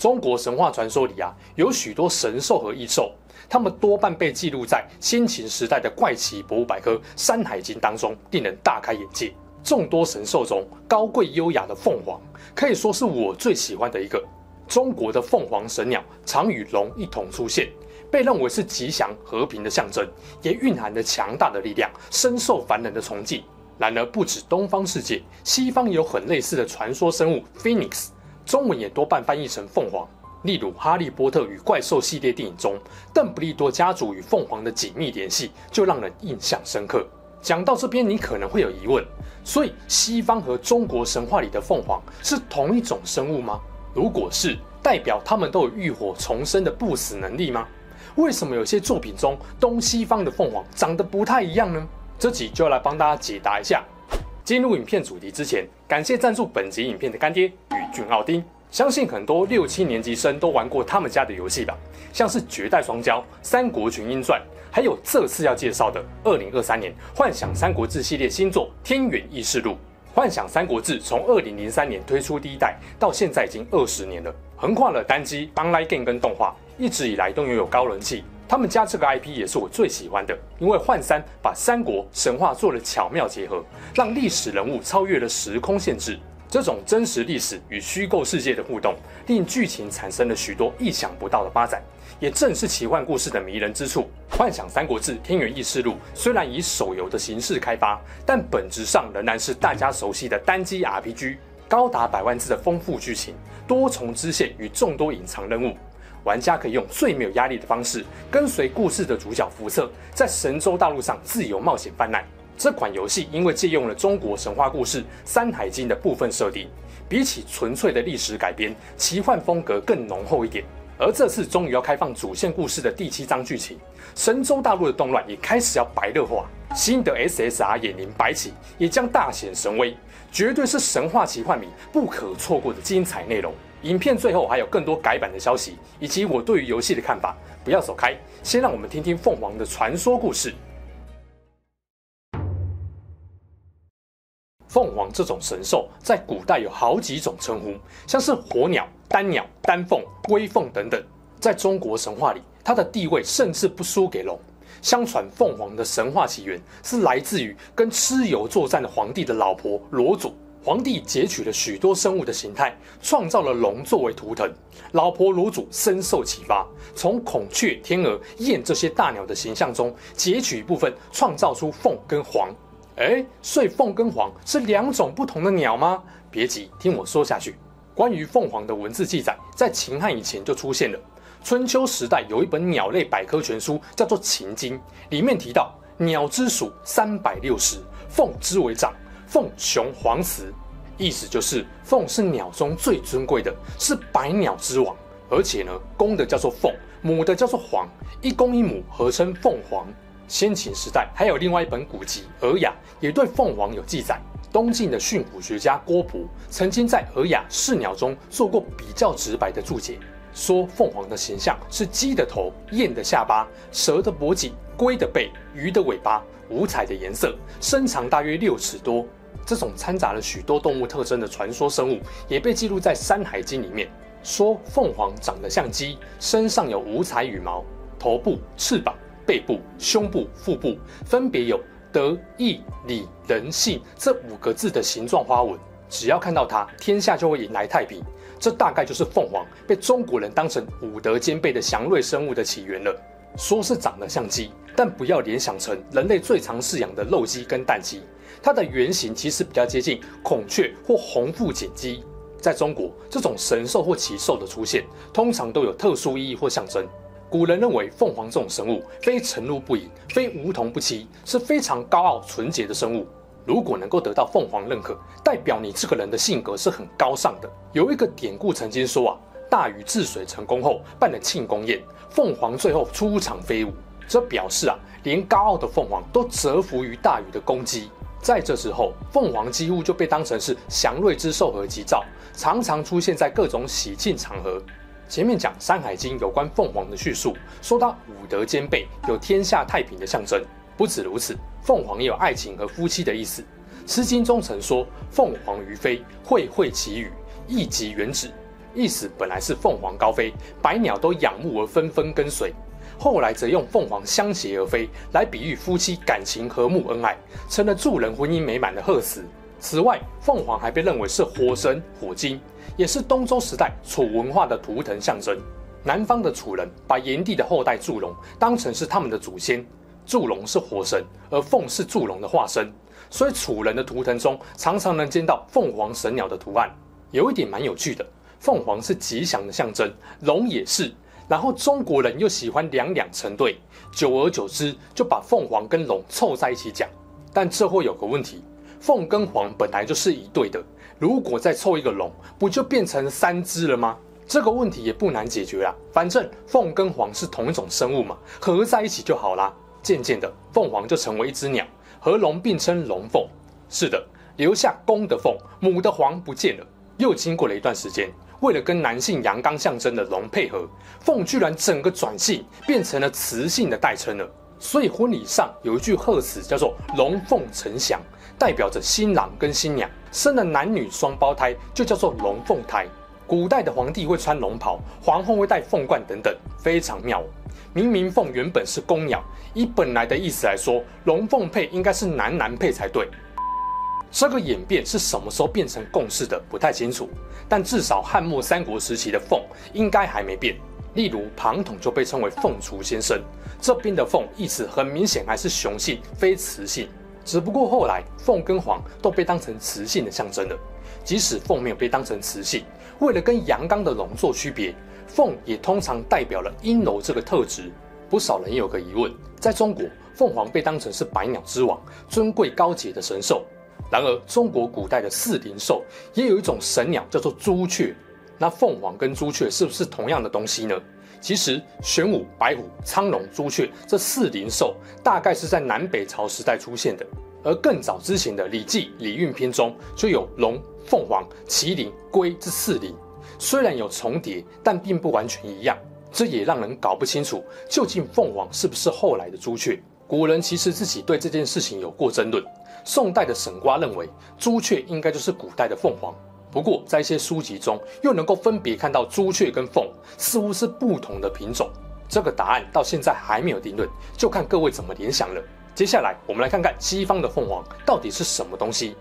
中国神话传说里啊，有许多神兽和异兽，它们多半被记录在先秦时代的怪奇博物百科《山海经》当中，令人大开眼界。众多神兽中，高贵优雅的凤凰可以说是我最喜欢的一个。中国的凤凰神鸟常与龙一同出现，被认为是吉祥和平的象征，也蕴含着强大的力量，深受凡人的崇敬。然而，不止东方世界，西方也有很类似的传说生物 Phoenix。中文也多半翻译成凤凰，例如《哈利波特与怪兽》系列电影中，邓布利多家族与凤凰的紧密联系就让人印象深刻。讲到这边，你可能会有疑问：所以西方和中国神话里的凤凰是同一种生物吗？如果是，代表他们都有浴火重生的不死能力吗？为什么有些作品中东西方的凤凰长得不太一样呢？这集就要来帮大家解答一下。进入影片主题之前，感谢赞助本集影片的干爹宇峻奥丁。相信很多六七年级生都玩过他们家的游戏吧，像是《绝代双骄》《三国群英传》，还有这次要介绍的二零二三年《幻想三国志》系列新作《天元异世录》。《幻想三国志》从二零零三年推出第一代到现在已经二十年了，横跨了单机、Online Game 跟动画，一直以来都拥有高人气。他们家这个 IP 也是我最喜欢的，因为幻三把三国神话做了巧妙结合，让历史人物超越了时空限制。这种真实历史与虚构世界的互动，令剧情产生了许多意想不到的发展，也正是奇幻故事的迷人之处。幻想三国志天元异世录虽然以手游的形式开发，但本质上仍然是大家熟悉的单机 RPG，高达百万字的丰富剧情，多重支线与众多隐藏任务。玩家可以用最没有压力的方式，跟随故事的主角福策，在神州大陆上自由冒险犯难。这款游戏因为借用了中国神话故事《山海经》的部分设定，比起纯粹的历史改编，奇幻风格更浓厚一点。而这次终于要开放主线故事的第七章剧情，神州大陆的动乱也开始要白热化，新的 SSR 眼灵白起也将大显神威，绝对是神话奇幻迷不可错过的精彩内容。影片最后还有更多改版的消息，以及我对于游戏的看法。不要走开，先让我们听听凤凰的传说故事。凤凰这种神兽在古代有好几种称呼，像是火鸟、丹鸟、丹凤、龟凤等等。在中国神话里，它的地位甚至不输给龙。相传凤凰的神话起源是来自于跟蚩尤作战的皇帝的老婆罗祖。皇帝截取了许多生物的形态，创造了龙作为图腾。老婆罗祖深受启发，从孔雀、天鹅、雁这些大鸟的形象中截取一部分，创造出凤跟凰。哎，所以凤跟凰是两种不同的鸟吗？别急，听我说下去。关于凤凰的文字记载，在秦汉以前就出现了。春秋时代有一本鸟类百科全书，叫做《秦经》，里面提到鸟之属三百六十，凤之为长。凤雄凰雌，意思就是凤是鸟中最尊贵的，是百鸟之王。而且呢，公的叫做凤，母的叫做凰，一公一母合称凤凰。先秦时代还有另外一本古籍《尔雅》，也对凤凰有记载。东晋的训诂学家郭璞曾经在《尔雅释鸟》中做过比较直白的注解，说凤凰的形象是鸡的头、雁的下巴、蛇的脖颈、龟的背、鱼的尾巴，五彩的颜色，身长大约六尺多。这种掺杂了许多动物特征的传说生物，也被记录在《山海经》里面。说凤凰长得像鸡，身上有五彩羽毛，头部、翅膀、背部、胸部、腹部分别有德、义、礼、仁、信这五个字的形状花纹。只要看到它，天下就会迎来太平。这大概就是凤凰被中国人当成五德兼备的祥瑞生物的起源了。说是长得像鸡，但不要联想成人类最常饲养的肉鸡跟蛋鸡。它的原型其实比较接近孔雀或红腹锦鸡。在中国，这种神兽或奇兽的出现，通常都有特殊意义或象征。古人认为凤凰这种生物非晨露不迎，非梧桐不栖，是非常高傲纯洁的生物。如果能够得到凤凰认可，代表你这个人的性格是很高尚的。有一个典故曾经说啊，大禹治水成功后办了庆功宴，凤凰最后出场飞舞，这表示啊，连高傲的凤凰都折服于大禹的攻击。在这之后，凤凰几乎就被当成是祥瑞之兽和吉兆，常常出现在各种喜庆场合。前面讲《山海经》有关凤凰的叙述，说它武德兼备，有天下太平的象征。不止如此，凤凰也有爱情和夫妻的意思。《诗经》中曾说：“凤凰于飞，会会其羽，翼及原止。”意思本来是凤凰高飞，百鸟都仰慕而纷纷跟随。后来则用凤凰相携而飞来比喻夫妻感情和睦恩爱，成了祝人婚姻美满的贺词。此外，凤凰还被认为是火神火精，也是东周时代楚文化的图腾象征。南方的楚人把炎帝的后代祝融当成是他们的祖先，祝融是火神，而凤是祝融的化身。所以楚人的图腾中常常能见到凤凰神鸟的图案。有一点蛮有趣的，凤凰是吉祥的象征，龙也是。然后中国人又喜欢两两成对，久而久之就把凤凰跟龙凑在一起讲。但这会有个问题，凤跟凰本来就是一对的，如果再凑一个龙，不就变成三只了吗？这个问题也不难解决啊，反正凤跟凰是同一种生物嘛，合在一起就好啦。渐渐的，凤凰就成为一只鸟。和龙并称龙凤，是的，留下公的凤，母的凰不见了。又经过了一段时间，为了跟男性阳刚象征的龙配合，凤居然整个转性，变成了雌性的代称了。所以婚礼上有一句贺词叫做“龙凤呈祥”，代表着新郎跟新娘生了男女双胞胎，就叫做龙凤胎。古代的皇帝会穿龙袍，皇后会戴凤冠等等，非常妙。明明凤原本是公鸟，以本来的意思来说，龙凤配应该是男男配才对。这个演变是什么时候变成共识的，不太清楚。但至少汉末三国时期的凤应该还没变。例如庞统就被称为凤雏先生，这边的凤意思很明显还是雄性，非雌性。只不过后来凤跟凰都被当成雌性的象征了。即使凤没有被当成雌性，为了跟阳刚的龙做区别。凤也通常代表了阴柔这个特质，不少人有个疑问：在中国，凤凰被当成是百鸟之王、尊贵高洁的神兽。然而，中国古代的四灵兽也有一种神鸟叫做朱雀。那凤凰跟朱雀是不是同样的东西呢？其实，玄武、白虎、苍龙、朱雀这四灵兽大概是在南北朝时代出现的，而更早之前的《礼记·礼运篇》中就有龙、凤凰、麒麟、龟这四灵。虽然有重叠，但并不完全一样，这也让人搞不清楚究竟凤凰是不是后来的朱雀。古人其实自己对这件事情有过争论。宋代的沈瓜认为朱雀应该就是古代的凤凰，不过在一些书籍中又能够分别看到朱雀跟凤似乎是不同的品种。这个答案到现在还没有定论，就看各位怎么联想了。接下来我们来看看西方的凤凰到底是什么东西。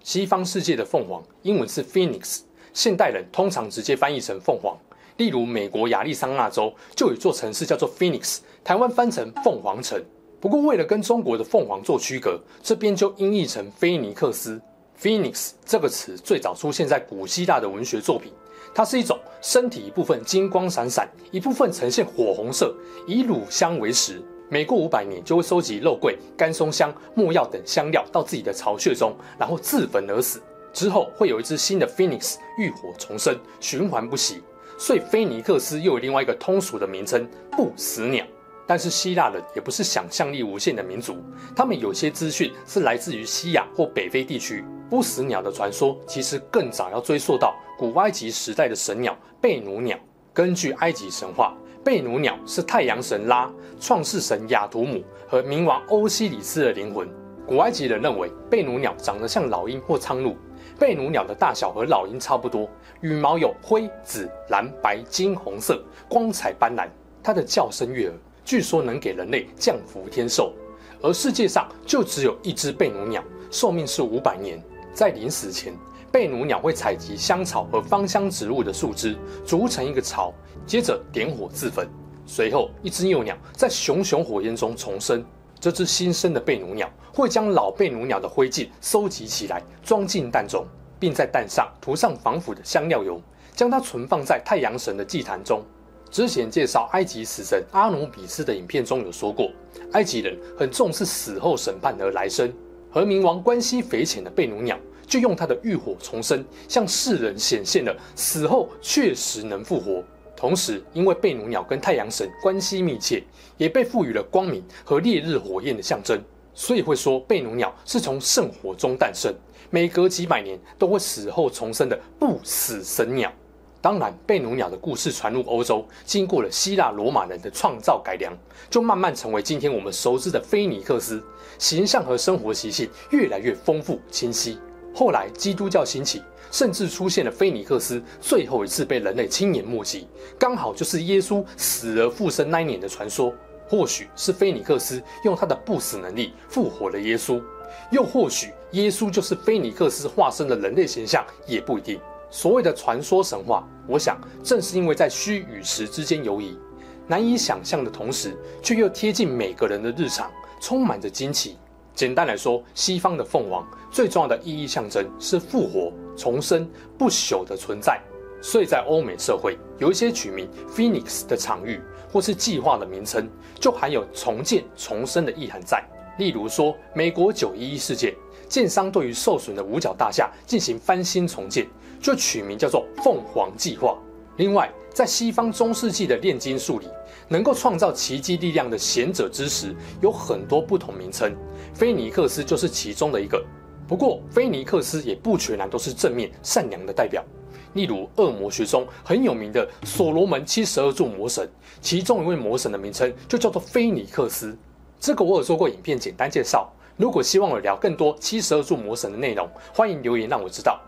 西方世界的凤凰，英文是 Phoenix，现代人通常直接翻译成凤凰。例如，美国亚利桑那州就有一座城市叫做 Phoenix，台湾翻成凤凰城。不过，为了跟中国的凤凰做区隔，这边就音译成菲尼克斯。Phoenix 这个词最早出现在古希腊的文学作品，它是一种身体一部分金光闪闪，一部分呈现火红色，以乳香为食。每过五百年，就会收集肉桂、干松香、木药等香料到自己的巢穴中，然后自焚而死。之后会有一只新的 Phoenix 浴火重生，循环不息。所以菲尼克斯又有另外一个通俗的名称——不死鸟。但是希腊人也不是想象力无限的民族，他们有些资讯是来自于西亚或北非地区。不死鸟的传说其实更早要追溯到古埃及时代的神鸟贝努鸟。根据埃及神话，贝努鸟是太阳神拉、创世神亚图姆和冥王欧西里斯的灵魂。古埃及人认为贝努鸟长得像老鹰或苍鹭。贝努鸟的大小和老鹰差不多，羽毛有灰、紫、蓝、白、金、红色，光彩斑斓。它的叫声悦耳，据说能给人类降福天寿。而世界上就只有一只贝努鸟，寿命是五百年。在临死前，贝努鸟会采集香草和芳香植物的树枝，筑成一个巢，接着点火自焚。随后，一只幼鸟在熊熊火焰中重生。这只新生的贝努鸟会将老贝努鸟的灰烬收集起来，装进蛋中，并在蛋上涂上防腐的香料油，将它存放在太阳神的祭坛中。之前介绍埃及死神阿努比斯的影片中有说过，埃及人很重视死后审判和来生。和冥王关系匪浅的贝努鸟。就用他的浴火重生，向世人显现了死后确实能复活。同时，因为贝努鸟跟太阳神关系密切，也被赋予了光明和烈日火焰的象征，所以会说贝努鸟是从圣火中诞生，每隔几百年都会死后重生的不死神鸟。当然，贝努鸟的故事传入欧洲，经过了希腊罗马人的创造改良，就慢慢成为今天我们熟知的菲尼克斯，形象和生活习性越来越丰富清晰。后来基督教兴起。甚至出现了菲尼克斯最后一次被人类亲眼目击，刚好就是耶稣死而复生那一年的传说。或许是菲尼克斯用他的不死能力复活了耶稣，又或许耶稣就是菲尼克斯化身的人类形象，也不一定。所谓的传说神话，我想正是因为在虚与实之间游移，难以想象的同时，却又贴近每个人的日常，充满着惊奇。简单来说，西方的凤凰最重要的意义象征是复活。重生不朽的存在，所以在欧美社会有一些取名 Phoenix 的场域或是计划的名称，就含有重建、重生的意涵在。例如说，美国九一一事件，建商对于受损的五角大厦进行翻新重建，就取名叫做凤凰计划。另外，在西方中世纪的炼金术里，能够创造奇迹力量的贤者之石有很多不同名称，菲尼克斯就是其中的一个。不过，菲尼克斯也不全然都是正面善良的代表。例如，恶魔学中很有名的所罗门七十二柱魔神，其中一位魔神的名称就叫做菲尼克斯。这个我有做过影片简单介绍。如果希望我聊更多七十二柱魔神的内容，欢迎留言让我知道。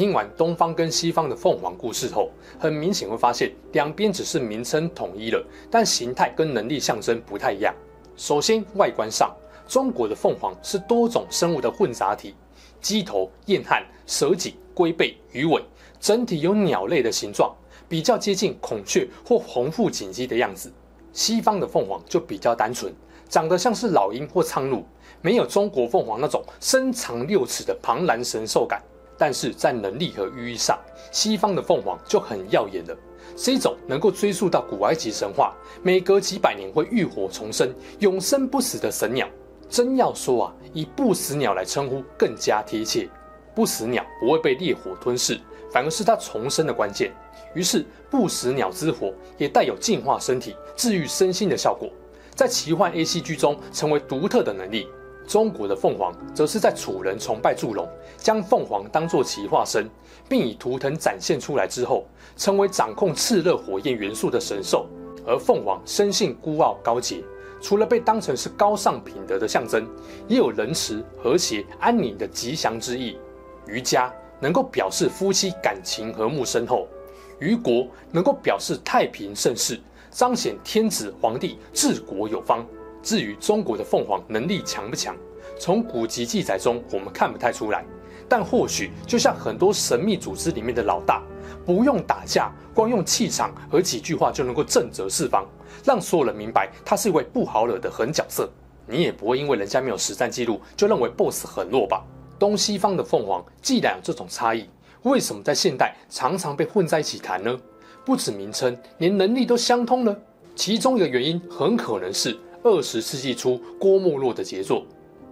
听完东方跟西方的凤凰故事后，很明显会发现两边只是名称统一了，但形态跟能力象征不太一样。首先，外观上。中国的凤凰是多种生物的混杂体，鸡头、燕頷、蛇颈、龟背、鱼尾，整体有鸟类的形状，比较接近孔雀或红腹锦鸡的样子。西方的凤凰就比较单纯，长得像是老鹰或苍鹭，没有中国凤凰那种身长六尺的庞然神兽感。但是在能力和寓意上，西方的凤凰就很耀眼了，是一种能够追溯到古埃及神话，每隔几百年会浴火重生、永生不死的神鸟。真要说啊，以不死鸟来称呼更加贴切。不死鸟不会被烈火吞噬，反而是它重生的关键。于是，不死鸟之火也带有净化身体、治愈身心的效果，在奇幻 ACG 中成为独特的能力。中国的凤凰则是在楚人崇拜祝融，将凤凰当作其化身，并以图腾展现出来之后，成为掌控炽热火焰元素的神兽。而凤凰生性孤傲高洁。除了被当成是高尚品德的象征，也有仁慈、和谐、安宁的吉祥之意。鱼家能够表示夫妻感情和睦深厚，于国能够表示太平盛世，彰显天子皇帝治国有方。至于中国的凤凰能力强不强，从古籍记载中我们看不太出来，但或许就像很多神秘组织里面的老大。不用打架，光用气场和几句话就能够震慑四方，让所有人明白他是一位不好惹的狠角色。你也不会因为人家没有实战记录就认为 BOSS 很弱吧？东西方的凤凰既然有这种差异，为什么在现代常常被混在一起谈呢？不止名称，连能力都相通了。其中一个原因很可能是二十世纪初郭沫若的杰作。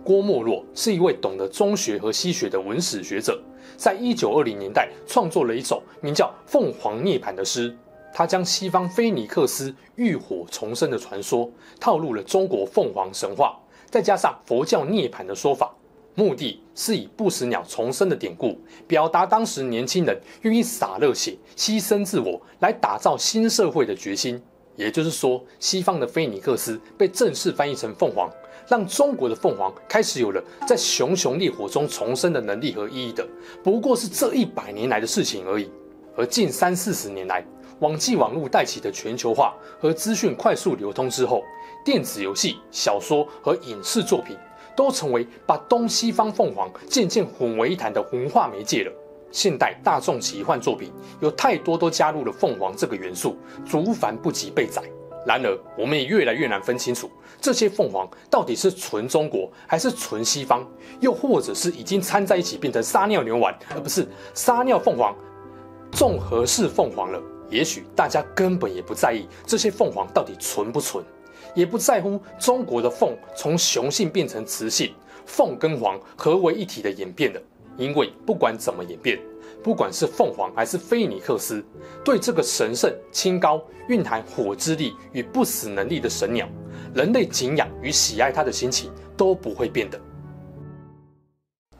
郭沫若是一位懂得中学和西学的文史学者。在一九二零年代，创作了一首名叫《凤凰涅槃》的诗。他将西方菲尼克斯浴火重生的传说套入了中国凤凰神话，再加上佛教涅槃的说法，目的是以不死鸟重生的典故，表达当时年轻人愿意洒热血、牺牲自我来打造新社会的决心。也就是说，西方的菲尼克斯被正式翻译成凤凰。让中国的凤凰开始有了在熊熊烈火中重生的能力和意义的，不过是这一百年来的事情而已。而近三四十年来，网际网络带起的全球化和资讯快速流通之后，电子游戏、小说和影视作品都成为把东西方凤凰渐渐混为一谈的文化媒介了。现代大众奇幻作品有太多都加入了凤凰这个元素，族繁不及被载。然而，我们也越来越难分清楚这些凤凰到底是纯中国还是纯西方，又或者是已经掺在一起变成撒尿牛丸，而不是撒尿凤凰、综合式凤凰了。也许大家根本也不在意这些凤凰到底纯不纯，也不在乎中国的凤从雄性变成雌性，凤跟凰合为一体的演变的。因为不管怎么演变，不管是凤凰还是菲尼克斯，对这个神圣、清高、蕴含火之力与不死能力的神鸟，人类敬仰与喜爱它的心情都不会变的。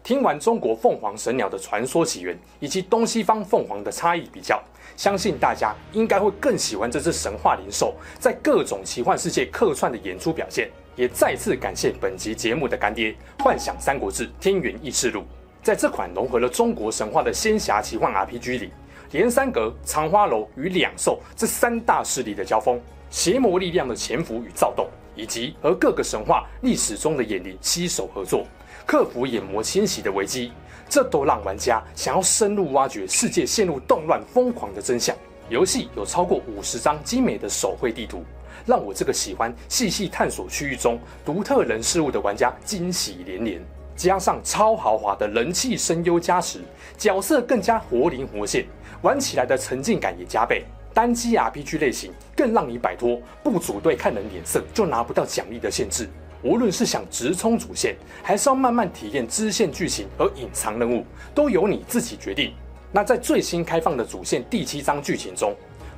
听完中国凤凰神鸟的传说起源以及东西方凤凰的差异比较，相信大家应该会更喜欢这只神话灵兽在各种奇幻世界客串的演出表现。也再次感谢本集节目的干爹《幻想三国志天元异事录》。在这款融合了中国神话的仙侠奇幻 RPG 里，连三阁、藏花楼与两兽这三大势力的交锋，邪魔力量的潜伏与躁动，以及和各个神话历史中的眼灵携手合作，克服眼魔侵袭的危机，这都让玩家想要深入挖掘世界陷入动乱疯狂的真相。游戏有超过五十张精美的手绘地图，让我这个喜欢细细探索区域中独特人事物的玩家惊喜连连。加上超豪华的人气声优加持，角色更加活灵活现，玩起来的沉浸感也加倍。单机 RPG 类型更让你摆脱不组队看人脸色就拿不到奖励的限制。无论是想直冲主线，还是要慢慢体验支线剧情和隐藏任务，都由你自己决定。那在最新开放的主线第七章剧情中，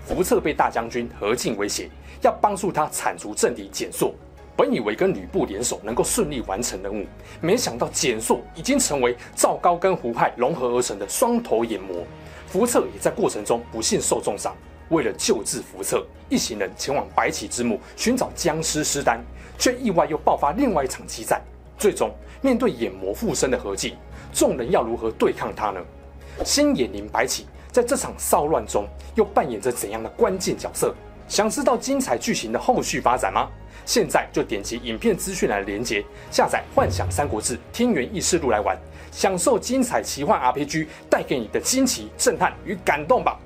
福策被大将军何进威胁，要帮助他铲除政敌茧硕。本以为跟吕布联手能够顺利完成任务，没想到茧硕已经成为赵高跟胡亥融合而成的双头眼魔。福策也在过程中不幸受重伤。为了救治福策，一行人前往白起之墓寻找僵尸尸丹，却意外又爆发另外一场激战。最终面对眼魔附身的何进，众人要如何对抗他呢？新野灵白起在这场骚乱中又扮演着怎样的关键角色？想知道精彩剧情的后续发展吗？现在就点击影片资讯栏的连接，下载《幻想三国志天元异世录》来玩，享受精彩奇幻 RPG 带给你的惊奇、震撼与感动吧！